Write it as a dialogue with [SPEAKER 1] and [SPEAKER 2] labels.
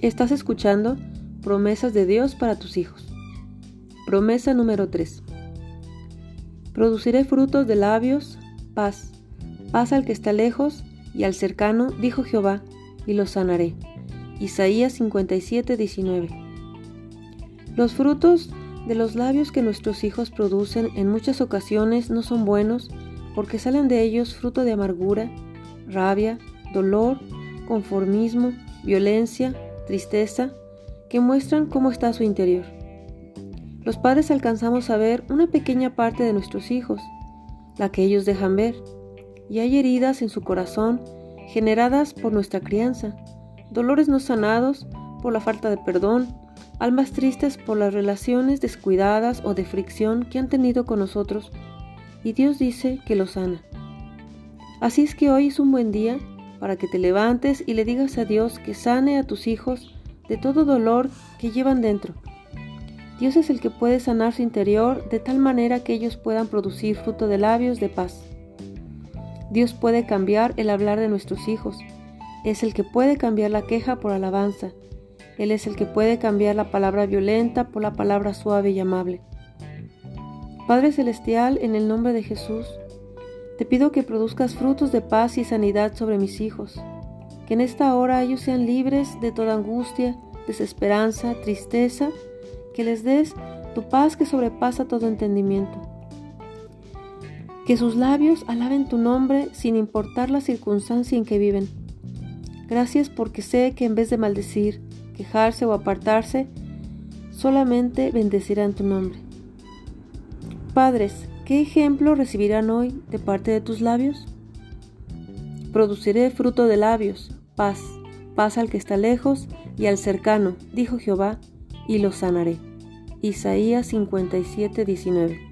[SPEAKER 1] Estás escuchando promesas de Dios para tus hijos. Promesa número 3. Produciré frutos de labios, paz, paz al que está lejos y al cercano, dijo Jehová, y los sanaré. Isaías 57, 19. Los frutos de los labios que nuestros hijos producen en muchas ocasiones no son buenos porque salen de ellos fruto de amargura, rabia, dolor, conformismo, violencia, tristeza, que muestran cómo está su interior. Los padres alcanzamos a ver una pequeña parte de nuestros hijos, la que ellos dejan ver, y hay heridas en su corazón generadas por nuestra crianza, dolores no sanados por la falta de perdón, almas tristes por las relaciones descuidadas o de fricción que han tenido con nosotros, y Dios dice que los sana. Así es que hoy es un buen día para que te levantes y le digas a Dios que sane a tus hijos de todo dolor que llevan dentro. Dios es el que puede sanar su interior de tal manera que ellos puedan producir fruto de labios de paz. Dios puede cambiar el hablar de nuestros hijos. Es el que puede cambiar la queja por alabanza. Él es el que puede cambiar la palabra violenta por la palabra suave y amable. Padre Celestial, en el nombre de Jesús, te pido que produzcas frutos de paz y sanidad sobre mis hijos, que en esta hora ellos sean libres de toda angustia, desesperanza, tristeza, que les des tu paz que sobrepasa todo entendimiento. Que sus labios alaben tu nombre sin importar la circunstancia en que viven. Gracias porque sé que en vez de maldecir, quejarse o apartarse, solamente bendecirán tu nombre. Padres, ¿Qué ejemplo recibirán hoy de parte de tus labios? Produciré fruto de labios, paz, paz al que está lejos y al cercano, dijo Jehová, y lo sanaré. Isaías 57, 19.